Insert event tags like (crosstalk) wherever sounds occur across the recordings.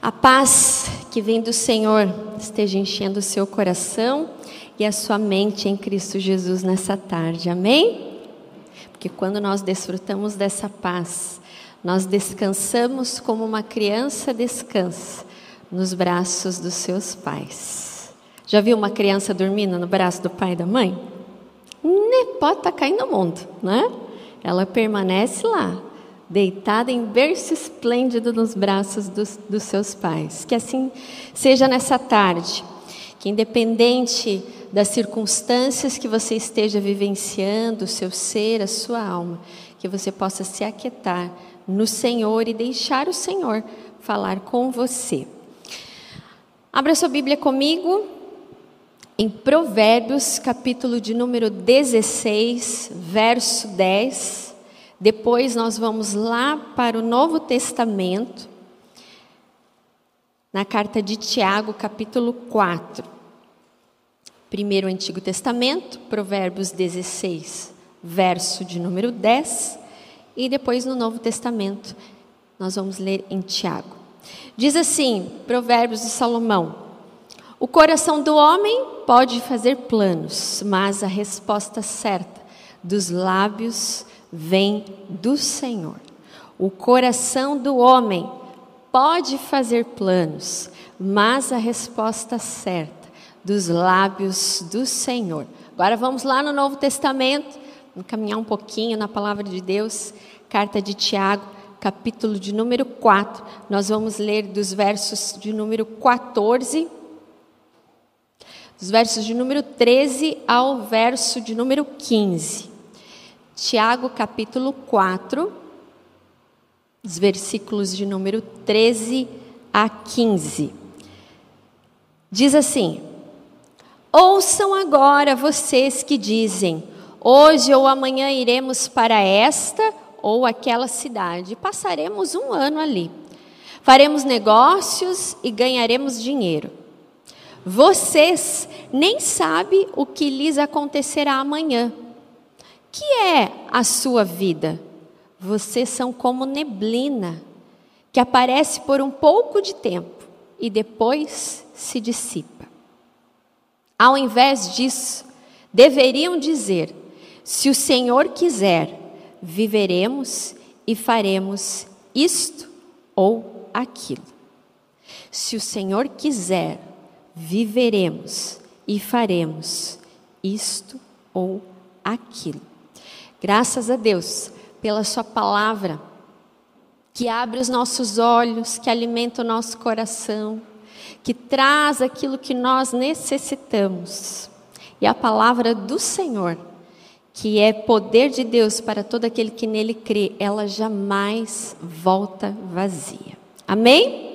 A paz que vem do Senhor esteja enchendo o seu coração e a sua mente em Cristo Jesus nessa tarde, amém? Porque quando nós desfrutamos dessa paz, nós descansamos como uma criança descansa nos braços dos seus pais. Já viu uma criança dormindo no braço do pai e da mãe? Nem pode estar tá caindo no mundo, né? Ela permanece lá, deitada em berço esplêndido nos braços dos, dos seus pais. Que assim seja nessa tarde, que independente das circunstâncias que você esteja vivenciando, o seu ser, a sua alma, que você possa se aquietar no Senhor e deixar o Senhor falar com você. Abra sua Bíblia comigo em Provérbios, capítulo de número 16, verso 10. Depois nós vamos lá para o Novo Testamento, na carta de Tiago, capítulo 4. Primeiro o Antigo Testamento, Provérbios 16, verso de número 10, e depois no Novo Testamento, nós vamos ler em Tiago. Diz assim, Provérbios de Salomão: O coração do homem pode fazer planos, mas a resposta certa dos lábios vem do Senhor. O coração do homem pode fazer planos, mas a resposta certa dos lábios do Senhor. Agora vamos lá no Novo Testamento, vamos caminhar um pouquinho na palavra de Deus, carta de Tiago, capítulo de número 4. Nós vamos ler dos versos de número 14 dos versos de número 13 ao verso de número 15. Tiago capítulo 4, os versículos de número 13 a 15. Diz assim: Ouçam agora vocês que dizem: Hoje ou amanhã iremos para esta ou aquela cidade, passaremos um ano ali. Faremos negócios e ganharemos dinheiro. Vocês nem sabem o que lhes acontecerá amanhã que é a sua vida? Vocês são como neblina, que aparece por um pouco de tempo e depois se dissipa. Ao invés disso, deveriam dizer: se o Senhor quiser, viveremos e faremos isto ou aquilo. Se o Senhor quiser, viveremos e faremos isto ou aquilo. Graças a Deus pela Sua palavra, que abre os nossos olhos, que alimenta o nosso coração, que traz aquilo que nós necessitamos. E a palavra do Senhor, que é poder de Deus para todo aquele que nele crê, ela jamais volta vazia. Amém?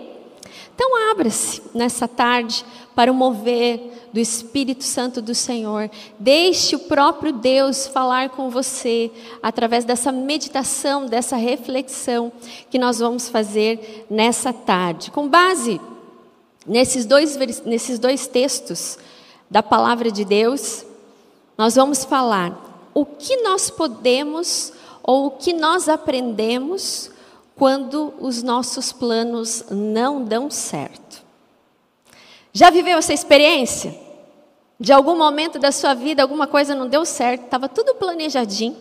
Então, abra-se nessa tarde para o mover do Espírito Santo do Senhor. Deixe o próprio Deus falar com você através dessa meditação, dessa reflexão que nós vamos fazer nessa tarde. Com base nesses dois, nesses dois textos da palavra de Deus, nós vamos falar o que nós podemos ou o que nós aprendemos quando os nossos planos não dão certo. Já viveu essa experiência? De algum momento da sua vida, alguma coisa não deu certo, estava tudo planejadinho,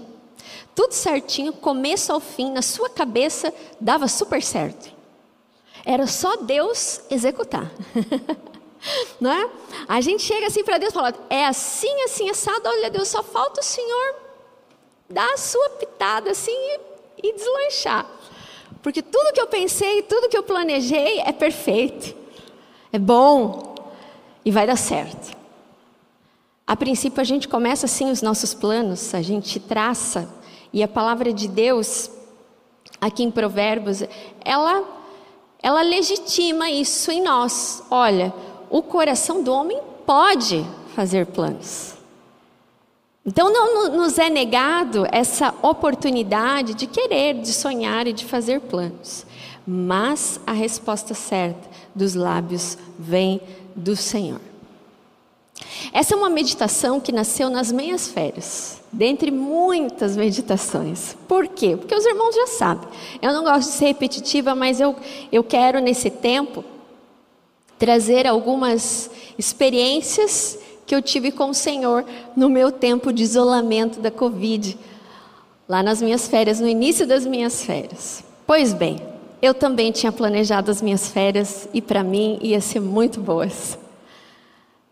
tudo certinho, começo ao fim, na sua cabeça dava super certo. Era só Deus executar. (laughs) não é? A gente chega assim para Deus e fala: é assim, assim, assado, olha, Deus, só falta o Senhor dar a sua pitada assim e, e deslanchar. Porque tudo que eu pensei, tudo que eu planejei é perfeito, é bom e vai dar certo. A princípio, a gente começa assim os nossos planos, a gente traça, e a palavra de Deus, aqui em Provérbios, ela, ela legitima isso em nós. Olha, o coração do homem pode fazer planos. Então, não nos é negado essa oportunidade de querer, de sonhar e de fazer planos. Mas a resposta certa dos lábios vem do Senhor. Essa é uma meditação que nasceu nas meias férias, dentre muitas meditações. Por quê? Porque os irmãos já sabem. Eu não gosto de ser repetitiva, mas eu, eu quero, nesse tempo, trazer algumas experiências que eu tive com o Senhor no meu tempo de isolamento da Covid, lá nas minhas férias, no início das minhas férias. Pois bem, eu também tinha planejado as minhas férias e para mim ia ser muito boas.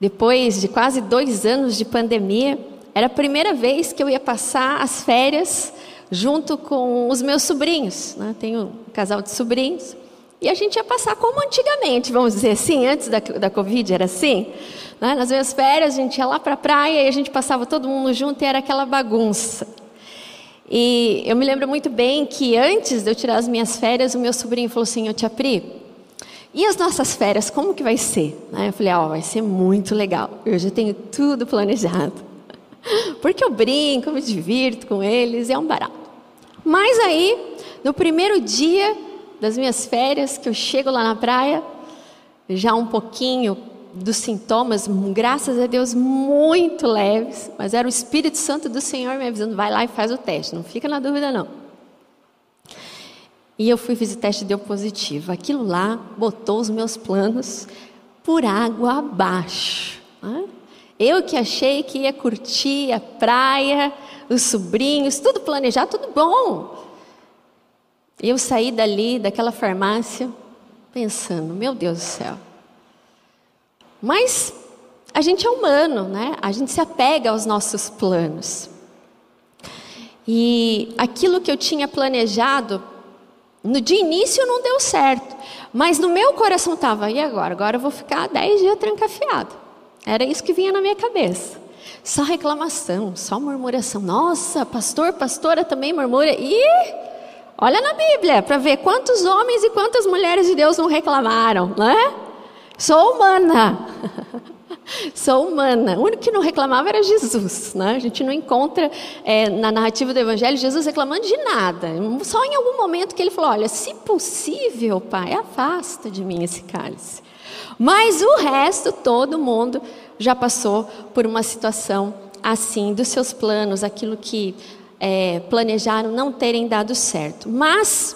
Depois de quase dois anos de pandemia, era a primeira vez que eu ia passar as férias junto com os meus sobrinhos. Né? Tenho um casal de sobrinhos. E a gente ia passar como antigamente, vamos dizer assim, antes da, da Covid era assim. Né? Nas minhas férias, a gente ia lá para a praia e a gente passava todo mundo junto e era aquela bagunça. E eu me lembro muito bem que antes de eu tirar as minhas férias, o meu sobrinho falou assim: Ô tia Pri, e as nossas férias, como que vai ser? Né? Eu falei: Ó, oh, vai ser muito legal. Eu já tenho tudo planejado. (laughs) Porque eu brinco, me divirto com eles, é um barato. Mas aí, no primeiro dia das minhas férias, que eu chego lá na praia, já um pouquinho dos sintomas, graças a Deus, muito leves, mas era o Espírito Santo do Senhor me avisando: vai lá e faz o teste, não fica na dúvida, não. E eu fui fazer o teste e deu positivo. Aquilo lá botou os meus planos por água abaixo. Eu que achei que ia curtir a praia, os sobrinhos, tudo planejado, tudo bom. Eu saí dali, daquela farmácia, pensando: meu Deus do céu. Mas a gente é humano, né? A gente se apega aos nossos planos. E aquilo que eu tinha planejado, no de início não deu certo. Mas no meu coração estava, e agora? Agora eu vou ficar dez dias trancafiado. Era isso que vinha na minha cabeça. Só reclamação, só murmuração. Nossa, pastor, pastora também murmura. E Olha na Bíblia para ver quantos homens e quantas mulheres de Deus não reclamaram, né? Sou humana. (laughs) Sou humana. O único que não reclamava era Jesus. Né? A gente não encontra é, na narrativa do Evangelho Jesus reclamando de nada. Só em algum momento que ele falou: Olha, se possível, Pai, afasta de mim esse cálice. Mas o resto, todo mundo já passou por uma situação assim, dos seus planos, aquilo que é, planejaram não terem dado certo. Mas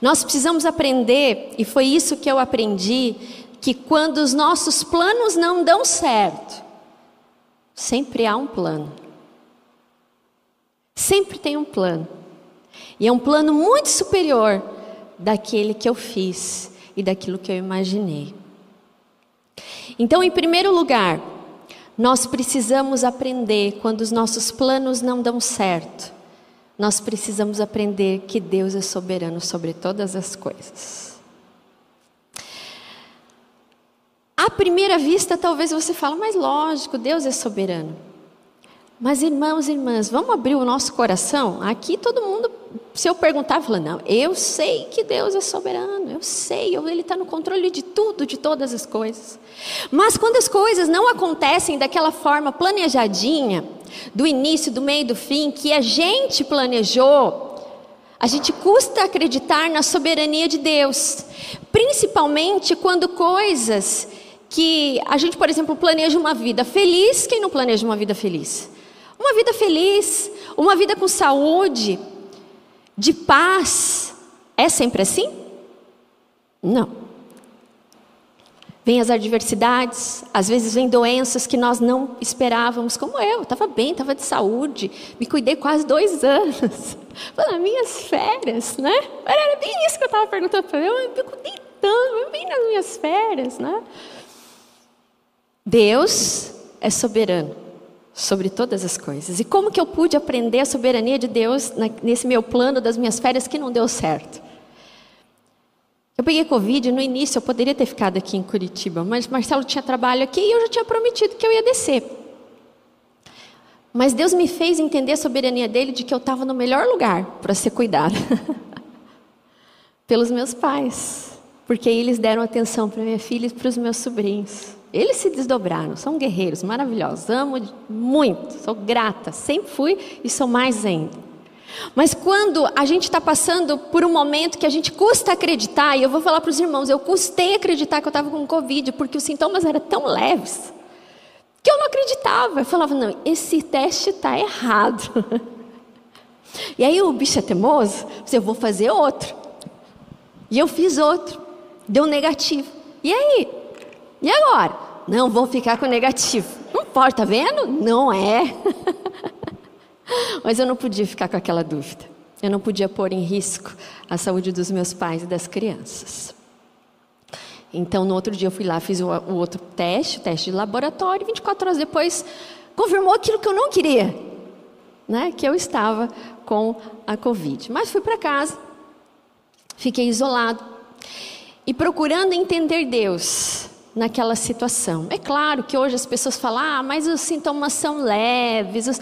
nós precisamos aprender, e foi isso que eu aprendi, que quando os nossos planos não dão certo, sempre há um plano. Sempre tem um plano. E é um plano muito superior daquele que eu fiz e daquilo que eu imaginei. Então, em primeiro lugar, nós precisamos aprender quando os nossos planos não dão certo. Nós precisamos aprender que Deus é soberano sobre todas as coisas. À primeira vista, talvez você fale, mas lógico, Deus é soberano. Mas irmãos e irmãs, vamos abrir o nosso coração? Aqui todo mundo, se eu perguntar, fala, não, eu sei que Deus é soberano, eu sei, Ele está no controle de tudo, de todas as coisas. Mas quando as coisas não acontecem daquela forma planejadinha, do início, do meio do fim, que a gente planejou, a gente custa acreditar na soberania de Deus, principalmente quando coisas que a gente, por exemplo, planeja uma vida feliz, quem não planeja uma vida feliz? Uma vida feliz, uma vida com saúde, de paz. É sempre assim? Não. Vem as adversidades, às vezes vem doenças que nós não esperávamos, como eu, estava bem, estava de saúde, me cuidei quase dois (laughs) anos, nas minhas férias, né? Era bem isso que eu estava perguntando para eu, eu cuidei tanto, bem nas minhas férias, né? Deus é soberano sobre todas as coisas. E como que eu pude aprender a soberania de Deus nesse meu plano das minhas férias que não deu certo? Eu peguei Covid, no início eu poderia ter ficado aqui em Curitiba, mas Marcelo tinha trabalho aqui e eu já tinha prometido que eu ia descer. Mas Deus me fez entender a soberania dele de que eu estava no melhor lugar para ser cuidada. (laughs) Pelos meus pais. Porque eles deram atenção para minha filha e para os meus sobrinhos. Eles se desdobraram, são guerreiros maravilhosos, amo muito, sou grata, sempre fui e sou mais ainda. Mas quando a gente está passando por um momento que a gente custa acreditar, e eu vou falar para os irmãos, eu custei acreditar que eu estava com Covid, porque os sintomas eram tão leves, que eu não acreditava. Eu falava, não, esse teste está errado. (laughs) E aí o bicho é teimoso, eu vou fazer outro. E eu fiz outro, deu negativo. E aí? E agora? Não vou ficar com negativo. Não pode, tá vendo? Não é. (laughs) Mas eu não podia ficar com aquela dúvida. Eu não podia pôr em risco a saúde dos meus pais e das crianças. Então, no outro dia, eu fui lá, fiz o, o outro teste, o teste de laboratório, e 24 horas depois, confirmou aquilo que eu não queria, né? que eu estava com a Covid. Mas fui para casa, fiquei isolado e procurando entender Deus naquela situação. É claro que hoje as pessoas falam, ah, mas os sintomas são leves. Os...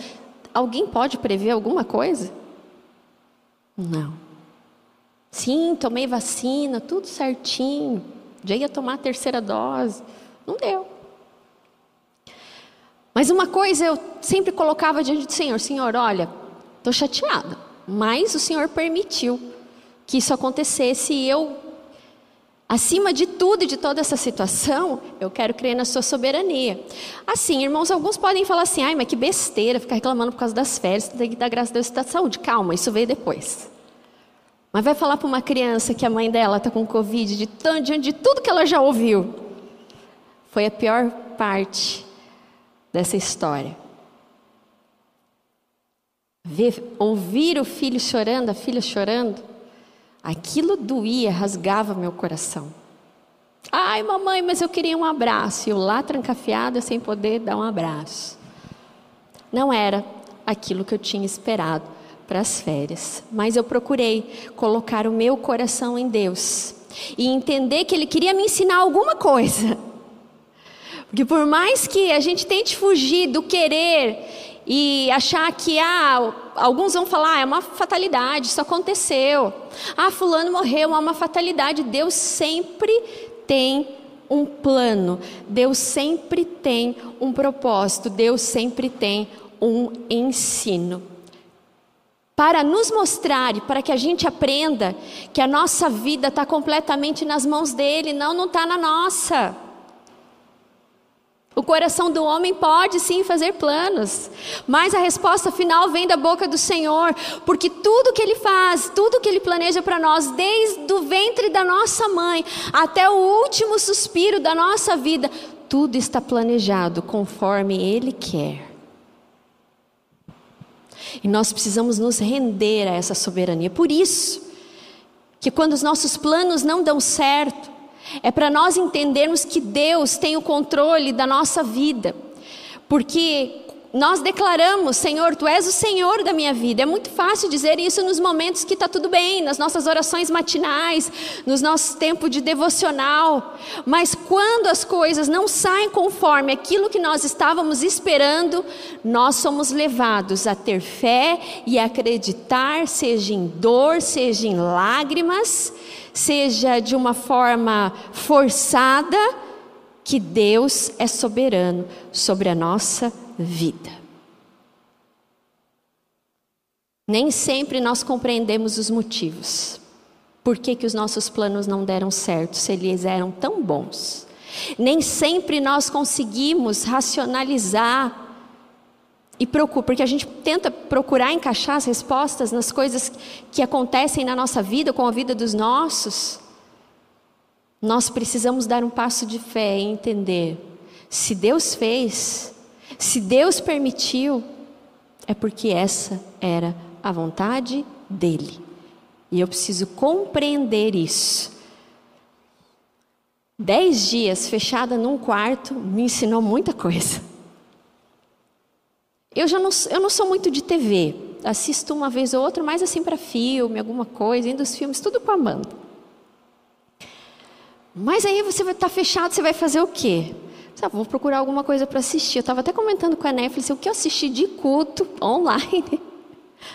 Alguém pode prever alguma coisa? Não. Sim, tomei vacina, tudo certinho. Já ia tomar a terceira dose. Não deu. Mas uma coisa eu sempre colocava diante do Senhor: Senhor, olha, estou chateada, mas o Senhor permitiu que isso acontecesse e eu Acima de tudo e de toda essa situação, eu quero crer na sua soberania. Assim, irmãos, alguns podem falar assim: ai, mas que besteira, ficar reclamando por causa das férias, tem que dar graças a Deus está de saúde. Calma, isso veio depois. Mas vai falar para uma criança que a mãe dela está com Covid, de tanto, diante de tudo que ela já ouviu. Foi a pior parte dessa história. Ver, ouvir o filho chorando, a filha chorando, Aquilo doía, rasgava meu coração. Ai, mamãe, mas eu queria um abraço. E eu lá trancafiada, sem poder dar um abraço. Não era aquilo que eu tinha esperado para as férias. Mas eu procurei colocar o meu coração em Deus. E entender que Ele queria me ensinar alguma coisa. Porque por mais que a gente tente fugir do querer e achar que ah, alguns vão falar, ah, é uma fatalidade, isso aconteceu. Ah, fulano morreu, é uma fatalidade. Deus sempre tem um plano. Deus sempre tem um propósito. Deus sempre tem um ensino. Para nos mostrar e para que a gente aprenda que a nossa vida está completamente nas mãos dele, não, não está na nossa. O coração do homem pode sim fazer planos, mas a resposta final vem da boca do Senhor, porque tudo que Ele faz, tudo que Ele planeja para nós, desde o ventre da nossa mãe até o último suspiro da nossa vida, tudo está planejado conforme Ele quer. E nós precisamos nos render a essa soberania. Por isso, que quando os nossos planos não dão certo, é para nós entendermos que Deus tem o controle da nossa vida. Porque nós declaramos, Senhor, Tu és o Senhor da minha vida. É muito fácil dizer isso nos momentos que está tudo bem, nas nossas orações matinais, nos nossos tempos de devocional. Mas quando as coisas não saem conforme aquilo que nós estávamos esperando, nós somos levados a ter fé e acreditar, seja em dor, seja em lágrimas, seja de uma forma forçada, que Deus é soberano sobre a nossa vida vida. Nem sempre nós compreendemos os motivos. Por que, que os nossos planos não deram certo se eles eram tão bons? Nem sempre nós conseguimos racionalizar e procura, porque a gente tenta procurar encaixar as respostas nas coisas que acontecem na nossa vida, com a vida dos nossos. Nós precisamos dar um passo de fé e entender: se Deus fez, se Deus permitiu, é porque essa era a vontade dele. E eu preciso compreender isso. Dez dias fechada num quarto me ensinou muita coisa. Eu já não, eu não sou muito de TV. Assisto uma vez ou outra, mais assim para filme, alguma coisa, indo dos filmes, tudo com a Amanda. Mas aí você vai estar tá fechado, você vai fazer o quê? Ah, vou procurar alguma coisa para assistir. Eu estava até comentando com a Netflix o que eu assisti de culto online. (laughs)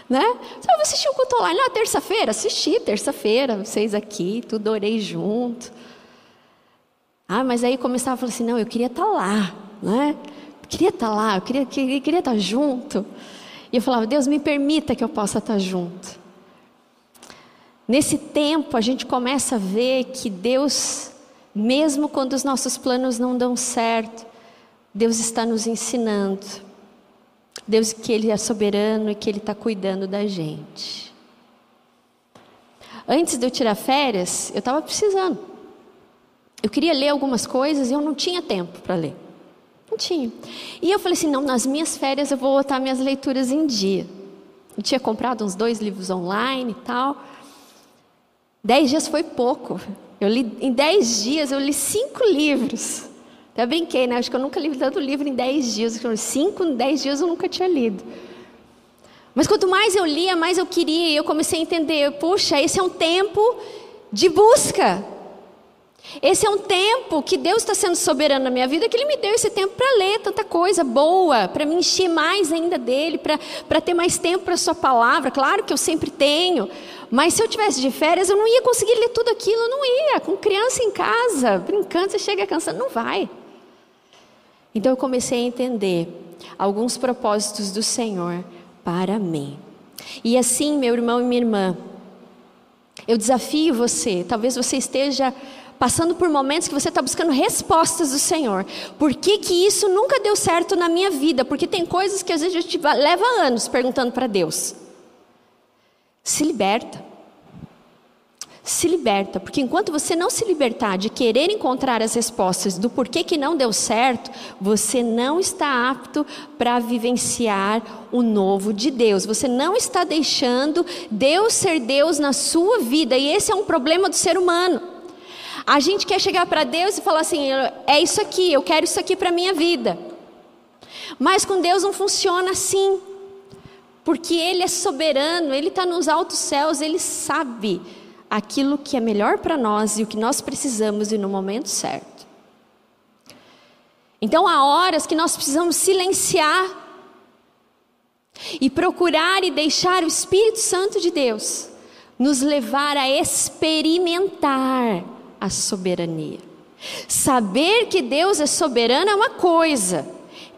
né? Você vai assistir o culto online. Ah, terça-feira? Assisti, terça-feira, vocês aqui, tudo orei junto. Ah, mas aí começava a falar assim: não, eu queria estar tá lá, né? Eu queria estar tá lá, eu queria, queria, queria estar tá junto. E eu falava: Deus, me permita que eu possa estar junto. Nesse tempo, a gente começa a ver que Deus mesmo quando os nossos planos não dão certo, Deus está nos ensinando. Deus que Ele é soberano e que Ele está cuidando da gente. Antes de eu tirar férias, eu estava precisando. Eu queria ler algumas coisas e eu não tinha tempo para ler. Não tinha. E eu falei assim: não, nas minhas férias eu vou botar minhas leituras em dia. Eu tinha comprado uns dois livros online e tal. Dez dias foi pouco. Eu li, em dez dias eu li cinco livros. Até brinquei, né? Acho que eu nunca li tanto livro em dez dias. Cinco em dez dias eu nunca tinha lido. Mas quanto mais eu lia, mais eu queria. E eu comecei a entender: puxa, esse é um tempo de busca. Esse é um tempo que Deus está sendo soberano na minha vida, que Ele me deu esse tempo para ler tanta coisa boa, para me encher mais ainda dele, para ter mais tempo para a Sua palavra. Claro que eu sempre tenho, mas se eu tivesse de férias, eu não ia conseguir ler tudo aquilo, eu não ia. Com criança em casa, brincando, você chega cansado, não vai. Então eu comecei a entender alguns propósitos do Senhor para mim. E assim, meu irmão e minha irmã, eu desafio você, talvez você esteja passando por momentos que você está buscando respostas do Senhor. Por que, que isso nunca deu certo na minha vida? Porque tem coisas que às vezes a gente leva anos perguntando para Deus. Se liberta. Se liberta, porque enquanto você não se libertar de querer encontrar as respostas do porquê que não deu certo, você não está apto para vivenciar o novo de Deus. Você não está deixando Deus ser Deus na sua vida, e esse é um problema do ser humano. A gente quer chegar para Deus e falar assim: é isso aqui, eu quero isso aqui para minha vida. Mas com Deus não funciona assim, porque Ele é soberano, Ele está nos altos céus, Ele sabe aquilo que é melhor para nós e o que nós precisamos e no momento certo. Então há horas que nós precisamos silenciar e procurar e deixar o Espírito Santo de Deus nos levar a experimentar a soberania. Saber que Deus é soberano é uma coisa,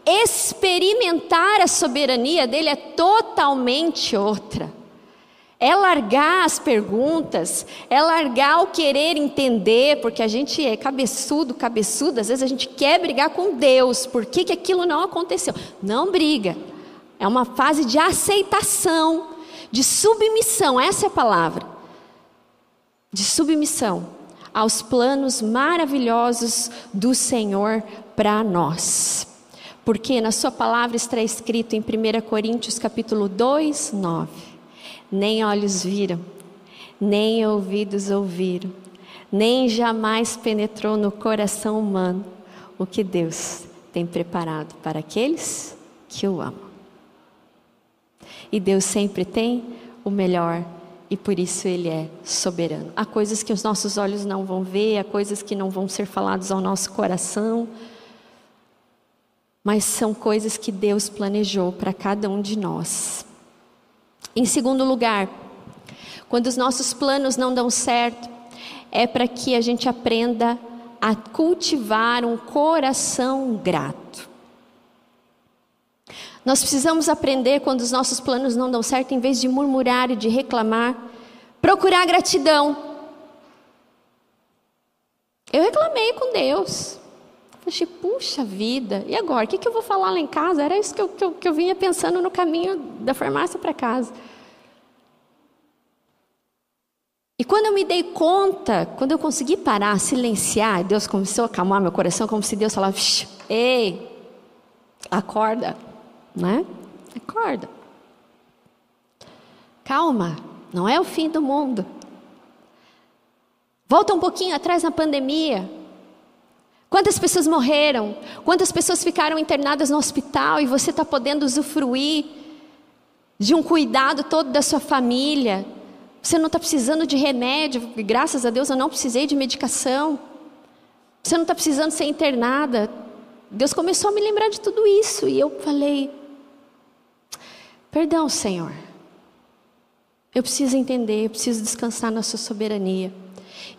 experimentar a soberania dele é totalmente outra. É largar as perguntas, é largar o querer entender, porque a gente é cabeçudo, cabeçudo, às vezes a gente quer brigar com Deus, por que, que aquilo não aconteceu? Não briga, é uma fase de aceitação, de submissão, essa é a palavra, de submissão aos planos maravilhosos do Senhor para nós. Porque na sua palavra está escrito em 1 Coríntios capítulo 2, 9: Nem olhos viram, nem ouvidos ouviram, nem jamais penetrou no coração humano o que Deus tem preparado para aqueles que o amam. E Deus sempre tem o melhor e por isso Ele é soberano. Há coisas que os nossos olhos não vão ver, há coisas que não vão ser faladas ao nosso coração, mas são coisas que Deus planejou para cada um de nós. Em segundo lugar, quando os nossos planos não dão certo, é para que a gente aprenda a cultivar um coração grato. Nós precisamos aprender quando os nossos planos não dão certo, em vez de murmurar e de reclamar, procurar gratidão. Eu reclamei com Deus. Falei, puxa vida, e agora? O que, que eu vou falar lá em casa? Era isso que eu, que eu, que eu vinha pensando no caminho da farmácia para casa. E quando eu me dei conta, quando eu consegui parar, silenciar, Deus começou a acalmar meu coração, como se Deus falasse: Ei, acorda né? Acorda. Calma, não é o fim do mundo. Volta um pouquinho atrás na pandemia. Quantas pessoas morreram? Quantas pessoas ficaram internadas no hospital e você está podendo usufruir de um cuidado todo da sua família? Você não está precisando de remédio, graças a Deus eu não precisei de medicação. Você não está precisando ser internada. Deus começou a me lembrar de tudo isso e eu falei: Perdão, Senhor. Eu preciso entender, eu preciso descansar na Sua soberania.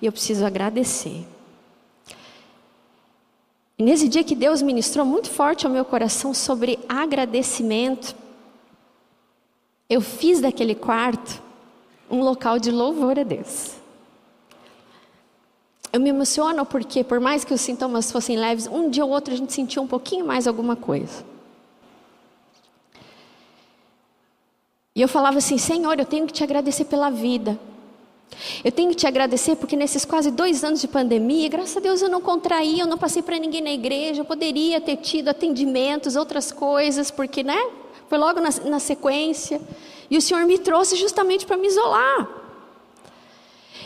E eu preciso agradecer. E nesse dia que Deus ministrou muito forte ao meu coração sobre agradecimento, eu fiz daquele quarto um local de louvor a Deus. Eu me emociono porque, por mais que os sintomas fossem leves, um dia ou outro a gente sentia um pouquinho mais alguma coisa. E eu falava assim: Senhor, eu tenho que te agradecer pela vida. Eu tenho que te agradecer porque nesses quase dois anos de pandemia, graças a Deus eu não contraí, eu não passei para ninguém na igreja, eu poderia ter tido atendimentos, outras coisas, porque, né? Foi logo na, na sequência. E o Senhor me trouxe justamente para me isolar.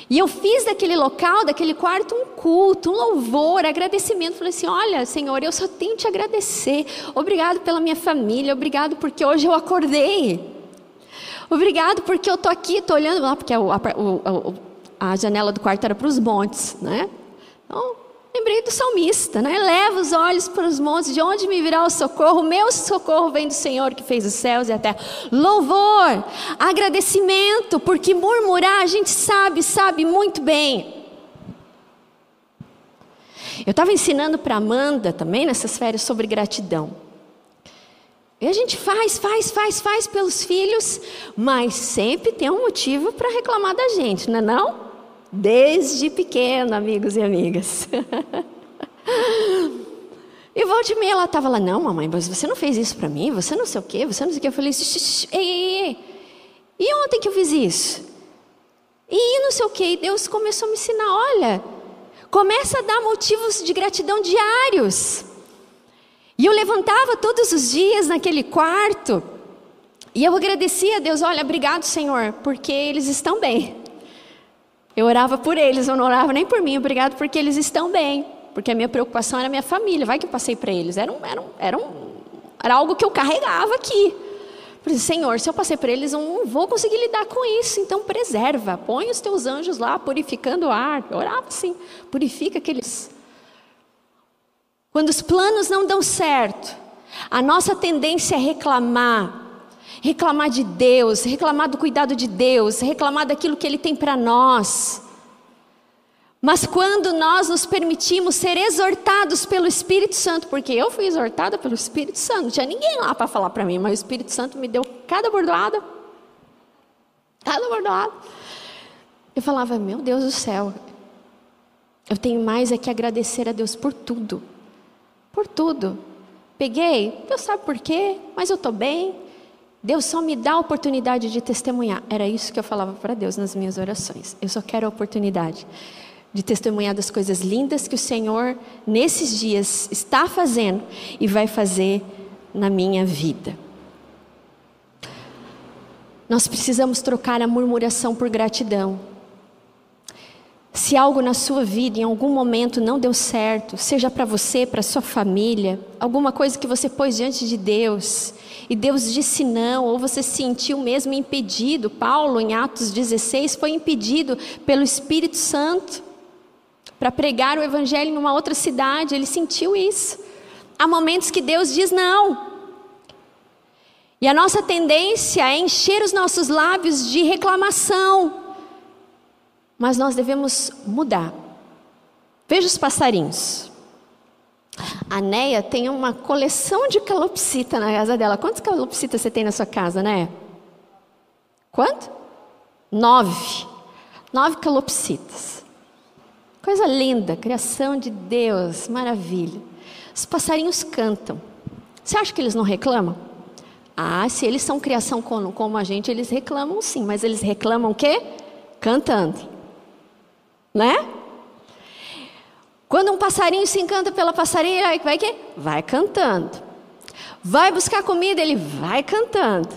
E eu fiz daquele local, daquele quarto, um culto, um louvor, agradecimento. Falei assim: Olha, Senhor, eu só tenho te agradecer. Obrigado pela minha família, obrigado porque hoje eu acordei. Obrigado porque eu estou aqui, estou olhando lá, porque a, a, a, janela do quarto era para os montes, né? Então, lembrei do salmista, né? Leva os olhos para os montes, de onde me virá o socorro? Meu socorro vem do Senhor que fez os céus e a terra. Louvor, agradecimento, porque murmurar a gente sabe, sabe muito bem. Eu estava ensinando para Amanda também nessas férias sobre gratidão. E a gente faz, faz, faz, faz pelos filhos, mas sempre tem um motivo para reclamar da gente, não é não? Desde pequeno, amigos e amigas. (laughs) e volta e meia ela estava lá, não, mamãe, mas você não fez isso para mim, você não sei o quê, você não sei o quê. Eu falei, ei, ei, ei. E ontem que eu fiz isso? E não sei o quê. E Deus começou a me ensinar, olha, começa a dar motivos de gratidão diários. E eu levantava todos os dias naquele quarto e eu agradecia a Deus: olha, obrigado, Senhor, porque eles estão bem. Eu orava por eles, eu não orava nem por mim, obrigado porque eles estão bem. Porque a minha preocupação era a minha família, vai que eu passei para eles. Era, um, era, um, era, um, era algo que eu carregava aqui. Falei, Senhor, se eu passei para eles, eu não vou conseguir lidar com isso, então preserva, põe os teus anjos lá, purificando o ar. Eu orava assim, purifica aqueles quando os planos não dão certo, a nossa tendência é reclamar. Reclamar de Deus, reclamar do cuidado de Deus, reclamar daquilo que Ele tem para nós. Mas quando nós nos permitimos ser exortados pelo Espírito Santo, porque eu fui exortada pelo Espírito Santo, não tinha ninguém lá para falar para mim, mas o Espírito Santo me deu cada bordoada, cada bordoada. Eu falava, meu Deus do céu, eu tenho mais é que agradecer a Deus por tudo por tudo. Peguei, Deus sabe por quê, mas eu estou bem. Deus só me dá a oportunidade de testemunhar. Era isso que eu falava para Deus nas minhas orações. Eu só quero a oportunidade de testemunhar das coisas lindas que o Senhor, nesses dias, está fazendo e vai fazer na minha vida. Nós precisamos trocar a murmuração por gratidão. Se algo na sua vida em algum momento não deu certo, seja para você, para sua família, alguma coisa que você pôs diante de Deus e Deus disse não, ou você se sentiu mesmo impedido, Paulo em Atos 16 foi impedido pelo Espírito Santo para pregar o evangelho em uma outra cidade, ele sentiu isso. Há momentos que Deus diz não. E a nossa tendência é encher os nossos lábios de reclamação, mas nós devemos mudar. Veja os passarinhos. A Neia tem uma coleção de calopsita na casa dela. Quantos calopsitas você tem na sua casa, né? Quanto? Nove. Nove calopsitas. Coisa linda, criação de Deus, maravilha. Os passarinhos cantam. Você acha que eles não reclamam? Ah, se eles são criação como, como a gente, eles reclamam sim, mas eles reclamam o quê? Cantando né? Quando um passarinho se encanta pela passarinha, vai que vai cantando. Vai buscar comida, ele vai cantando.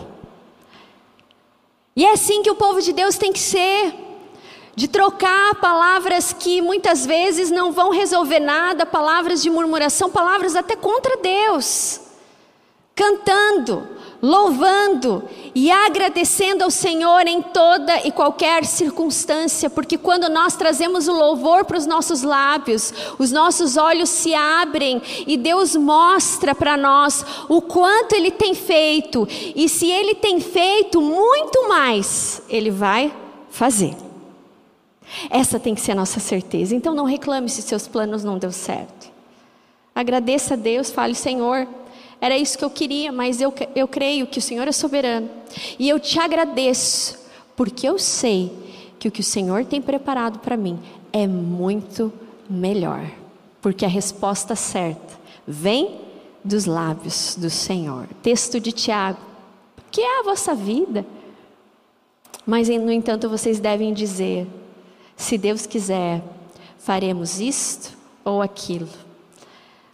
E é assim que o povo de Deus tem que ser. De trocar palavras que muitas vezes não vão resolver nada, palavras de murmuração, palavras até contra Deus. Cantando, louvando e agradecendo ao Senhor em toda e qualquer circunstância, porque quando nós trazemos o louvor para os nossos lábios, os nossos olhos se abrem e Deus mostra para nós o quanto Ele tem feito, e se Ele tem feito muito mais, Ele vai fazer. Essa tem que ser a nossa certeza. Então não reclame se seus planos não deu certo. Agradeça a Deus, fale, Senhor, era isso que eu queria, mas eu, eu creio que o Senhor é soberano. E eu te agradeço, porque eu sei que o que o Senhor tem preparado para mim é muito melhor. Porque a resposta certa vem dos lábios do Senhor. Texto de Tiago. Que é a vossa vida? Mas, no entanto, vocês devem dizer: se Deus quiser, faremos isto ou aquilo.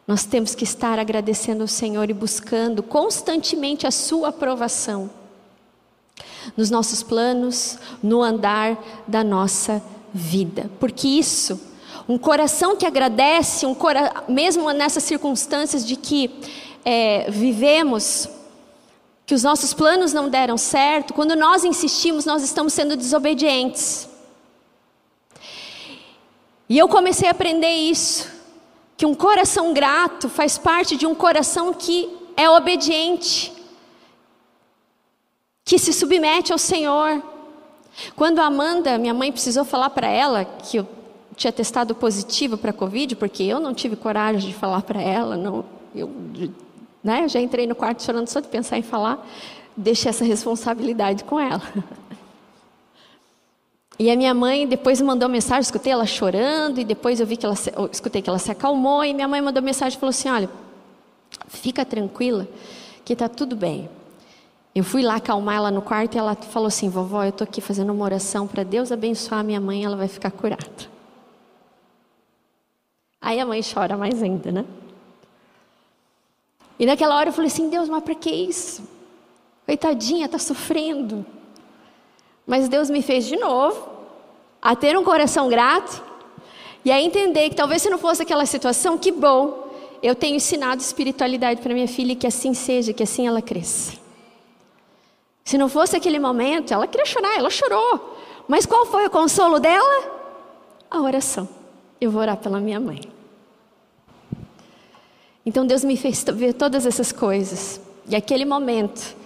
Nós temos que estar agradecendo ao Senhor e buscando constantemente a Sua aprovação nos nossos planos, no andar da nossa vida, porque isso, um coração que agradece, um cora mesmo nessas circunstâncias de que é, vivemos, que os nossos planos não deram certo, quando nós insistimos, nós estamos sendo desobedientes. E eu comecei a aprender isso, que um coração grato faz parte de um coração que é obediente, que se submete ao Senhor. Quando a Amanda, minha mãe, precisou falar para ela que eu tinha testado positivo para a Covid, porque eu não tive coragem de falar para ela, não, eu né, já entrei no quarto chorando só de pensar em falar, deixei essa responsabilidade com ela. (laughs) E a minha mãe depois mandou mensagem, escutei ela chorando, e depois eu vi que ela, eu escutei que ela se acalmou, e minha mãe mandou mensagem e falou assim: Olha, fica tranquila, que está tudo bem. Eu fui lá acalmar ela no quarto e ela falou assim: Vovó, eu estou aqui fazendo uma oração para Deus abençoar a minha mãe, ela vai ficar curada. Aí a mãe chora mais ainda, né? E naquela hora eu falei assim: Deus, mas para que isso? Coitadinha, está sofrendo. Mas Deus me fez de novo a ter um coração grato e a entender que talvez se não fosse aquela situação, que bom, eu tenho ensinado espiritualidade para minha filha e que assim seja, que assim ela cresça. Se não fosse aquele momento, ela queria chorar, ela chorou. Mas qual foi o consolo dela? A oração. Eu vou orar pela minha mãe. Então Deus me fez ver todas essas coisas. E aquele momento,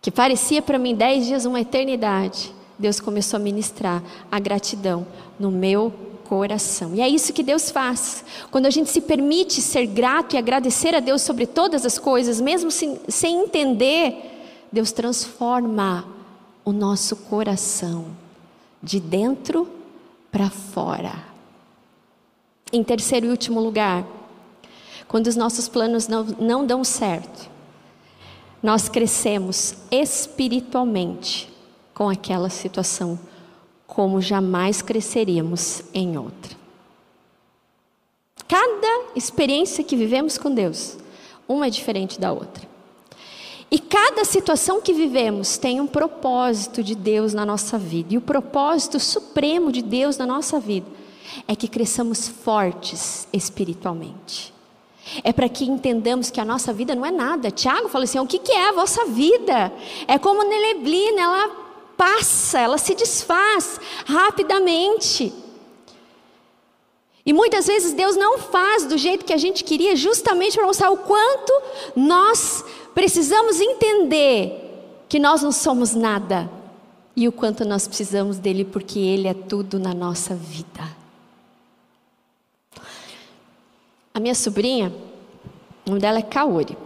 que parecia para mim dez dias uma eternidade, Deus começou a ministrar a gratidão no meu coração. E é isso que Deus faz. Quando a gente se permite ser grato e agradecer a Deus sobre todas as coisas, mesmo sem, sem entender Deus transforma o nosso coração de dentro para fora. Em terceiro e último lugar, quando os nossos planos não, não dão certo, nós crescemos espiritualmente com aquela situação, como jamais cresceríamos em outra. Cada experiência que vivemos com Deus, uma é diferente da outra. E cada situação que vivemos tem um propósito de Deus na nossa vida. E o propósito supremo de Deus na nossa vida é que cresçamos fortes espiritualmente. É para que entendamos que a nossa vida não é nada. Tiago fala assim: o que, que é a vossa vida? É como neblina, ela passa, ela se desfaz rapidamente. E muitas vezes Deus não faz do jeito que a gente queria, justamente para mostrar o quanto nós precisamos entender que nós não somos nada e o quanto nós precisamos dele, porque ele é tudo na nossa vida. A minha sobrinha, o nome dela é Kaori.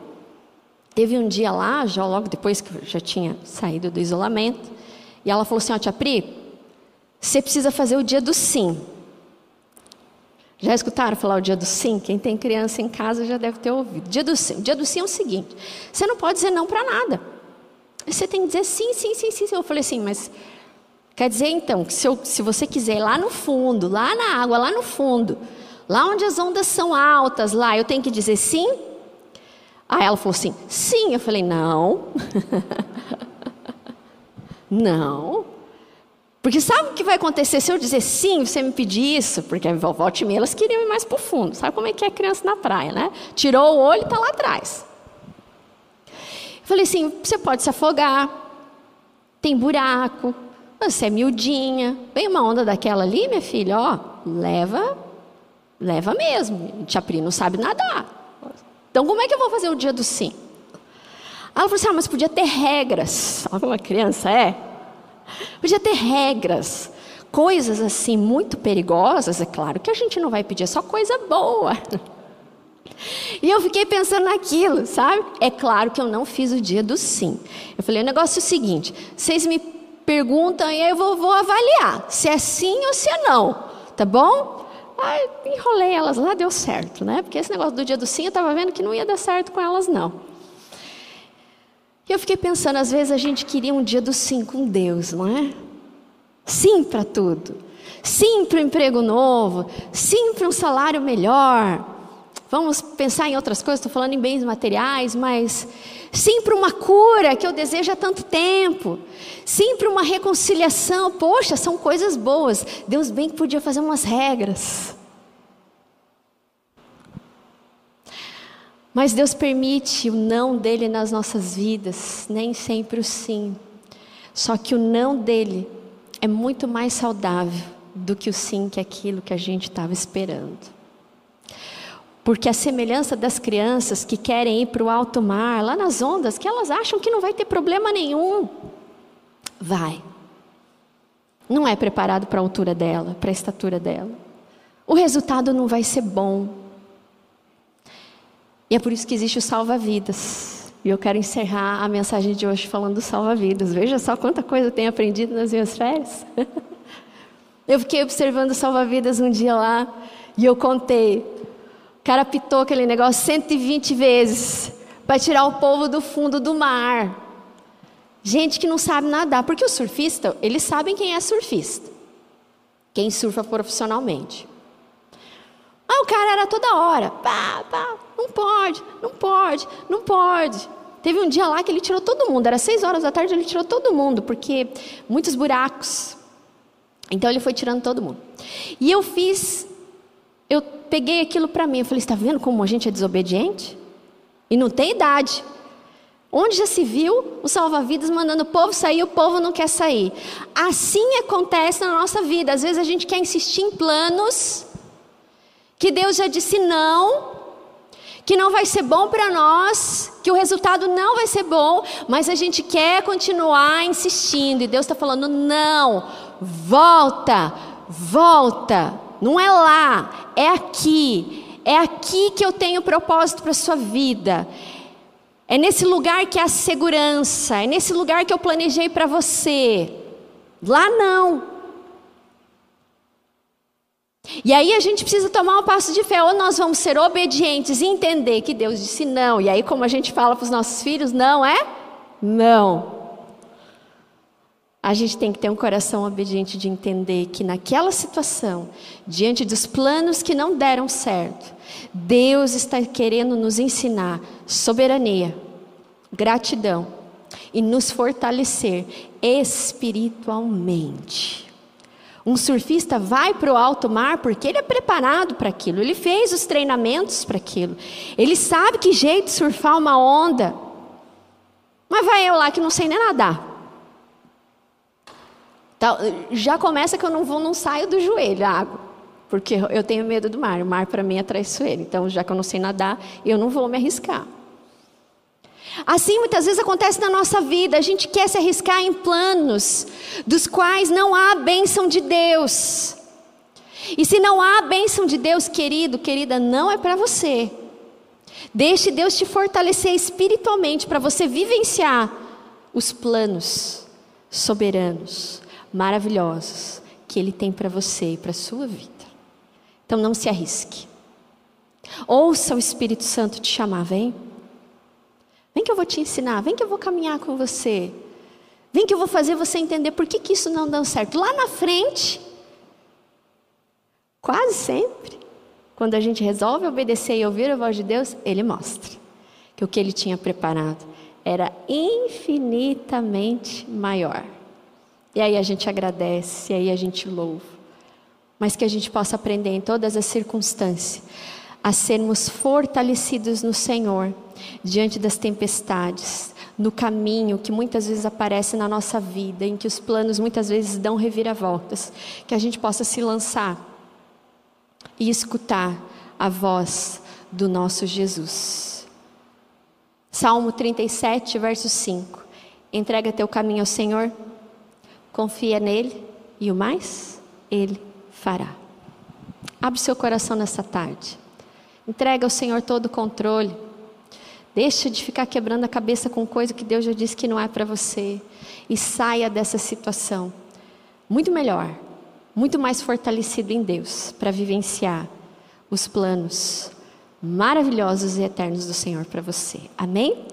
Teve um dia lá, já logo depois que eu já tinha saído do isolamento, e ela falou assim: Ó, tia Pri, você precisa fazer o dia do sim. Já escutaram falar o dia do sim? Quem tem criança em casa já deve ter ouvido. Dia do sim. O dia do sim é o seguinte: você não pode dizer não para nada. Você tem que dizer sim, sim, sim, sim. Eu falei assim, mas quer dizer então que se, eu, se você quiser ir lá no fundo, lá na água, lá no fundo, lá onde as ondas são altas, lá, eu tenho que dizer sim? Aí ela falou assim: sim. Eu falei: não. (laughs) não. Porque sabe o que vai acontecer se eu dizer sim, você me pedir isso? Porque a vovó meia, elas queriam ir mais para o fundo. Sabe como é que é criança na praia, né? Tirou o olho e está lá atrás. Falei assim, você pode se afogar, tem buraco, você é miudinha. Vem uma onda daquela ali, minha filha, ó, leva, leva mesmo. Tia Pri não sabe nadar. Então como é que eu vou fazer o dia do sim? Ela falou assim, ah, mas podia ter regras. Olha como a criança é. Podia ter regras, coisas assim muito perigosas, é claro que a gente não vai pedir, é só coisa boa. E eu fiquei pensando naquilo, sabe? É claro que eu não fiz o dia do sim. Eu falei: o negócio é o seguinte: vocês me perguntam e eu vou, vou avaliar se é sim ou se é não, tá bom? Aí enrolei elas lá, deu certo, né? Porque esse negócio do dia do sim eu estava vendo que não ia dar certo com elas, não. E eu fiquei pensando, às vezes a gente queria um dia do sim com Deus, não é? Sim para tudo. Sim para um emprego novo. Sim para um salário melhor. Vamos pensar em outras coisas, estou falando em bens materiais, mas sim para uma cura que eu desejo há tanto tempo. Sim para uma reconciliação. Poxa, são coisas boas. Deus bem que podia fazer umas regras. Mas Deus permite o não dele nas nossas vidas, nem sempre o sim. Só que o não dele é muito mais saudável do que o sim, que é aquilo que a gente estava esperando. Porque a semelhança das crianças que querem ir para o alto mar, lá nas ondas, que elas acham que não vai ter problema nenhum, vai. Não é preparado para a altura dela, para a estatura dela. O resultado não vai ser bom. E é por isso que existe o salva-vidas. E eu quero encerrar a mensagem de hoje falando do salva-vidas. Veja só quanta coisa eu tenho aprendido nas minhas férias. (laughs) eu fiquei observando salva-vidas um dia lá e eu contei. O cara pitou aquele negócio 120 vezes para tirar o povo do fundo do mar. Gente que não sabe nadar, porque o surfista, eles sabem quem é surfista. Quem surfa profissionalmente. Ah, o cara era toda hora. Pá, pá, não pode, não pode, não pode. Teve um dia lá que ele tirou todo mundo. Era seis horas da tarde, ele tirou todo mundo, porque muitos buracos. Então ele foi tirando todo mundo. E eu fiz, eu peguei aquilo para mim. Eu falei: está vendo como a gente é desobediente? E não tem idade. Onde já se viu o salva-vidas mandando o povo sair, o povo não quer sair. Assim acontece na nossa vida. Às vezes a gente quer insistir em planos que Deus já disse não, que não vai ser bom para nós, que o resultado não vai ser bom, mas a gente quer continuar insistindo, e Deus está falando: não, volta, volta, não é lá, é aqui, é aqui que eu tenho propósito para a sua vida. É nesse lugar que há segurança, é nesse lugar que eu planejei para você. Lá não. E aí a gente precisa tomar um passo de fé, ou nós vamos ser obedientes e entender que Deus disse não. E aí, como a gente fala para os nossos filhos, não é? Não. A gente tem que ter um coração obediente de entender que naquela situação, diante dos planos que não deram certo, Deus está querendo nos ensinar soberania, gratidão e nos fortalecer espiritualmente. Um surfista vai para o alto mar porque ele é preparado para aquilo, ele fez os treinamentos para aquilo, ele sabe que jeito de surfar uma onda. Mas vai eu lá que não sei nem nadar. Então, já começa que eu não vou, não saio do joelho a água, porque eu tenho medo do mar. O mar para mim é traiçoeiro. Então, já que eu não sei nadar, eu não vou me arriscar. Assim muitas vezes acontece na nossa vida, a gente quer se arriscar em planos dos quais não há bênção de Deus. E se não há bênção de Deus, querido, querida, não é para você. Deixe Deus te fortalecer espiritualmente para você vivenciar os planos soberanos, maravilhosos que Ele tem para você e para a sua vida. Então não se arrisque. Ouça o Espírito Santo te chamar, vem. Vem que eu vou te ensinar, vem que eu vou caminhar com você. Vem que eu vou fazer você entender por que, que isso não deu certo. Lá na frente, quase sempre, quando a gente resolve obedecer e ouvir a voz de Deus, Ele mostra que o que Ele tinha preparado era infinitamente maior. E aí a gente agradece, e aí a gente louva. Mas que a gente possa aprender em todas as circunstâncias a sermos fortalecidos no Senhor diante das tempestades, no caminho que muitas vezes aparece na nossa vida, em que os planos muitas vezes dão reviravoltas, que a gente possa se lançar e escutar a voz do nosso Jesus. Salmo 37, verso 5. Entrega teu caminho ao Senhor, confia nele e o mais ele fará. Abre seu coração nessa tarde. Entrega ao Senhor todo o controle. Deixa de ficar quebrando a cabeça com coisa que Deus já disse que não é para você. E saia dessa situação. Muito melhor, muito mais fortalecido em Deus para vivenciar os planos maravilhosos e eternos do Senhor para você. Amém?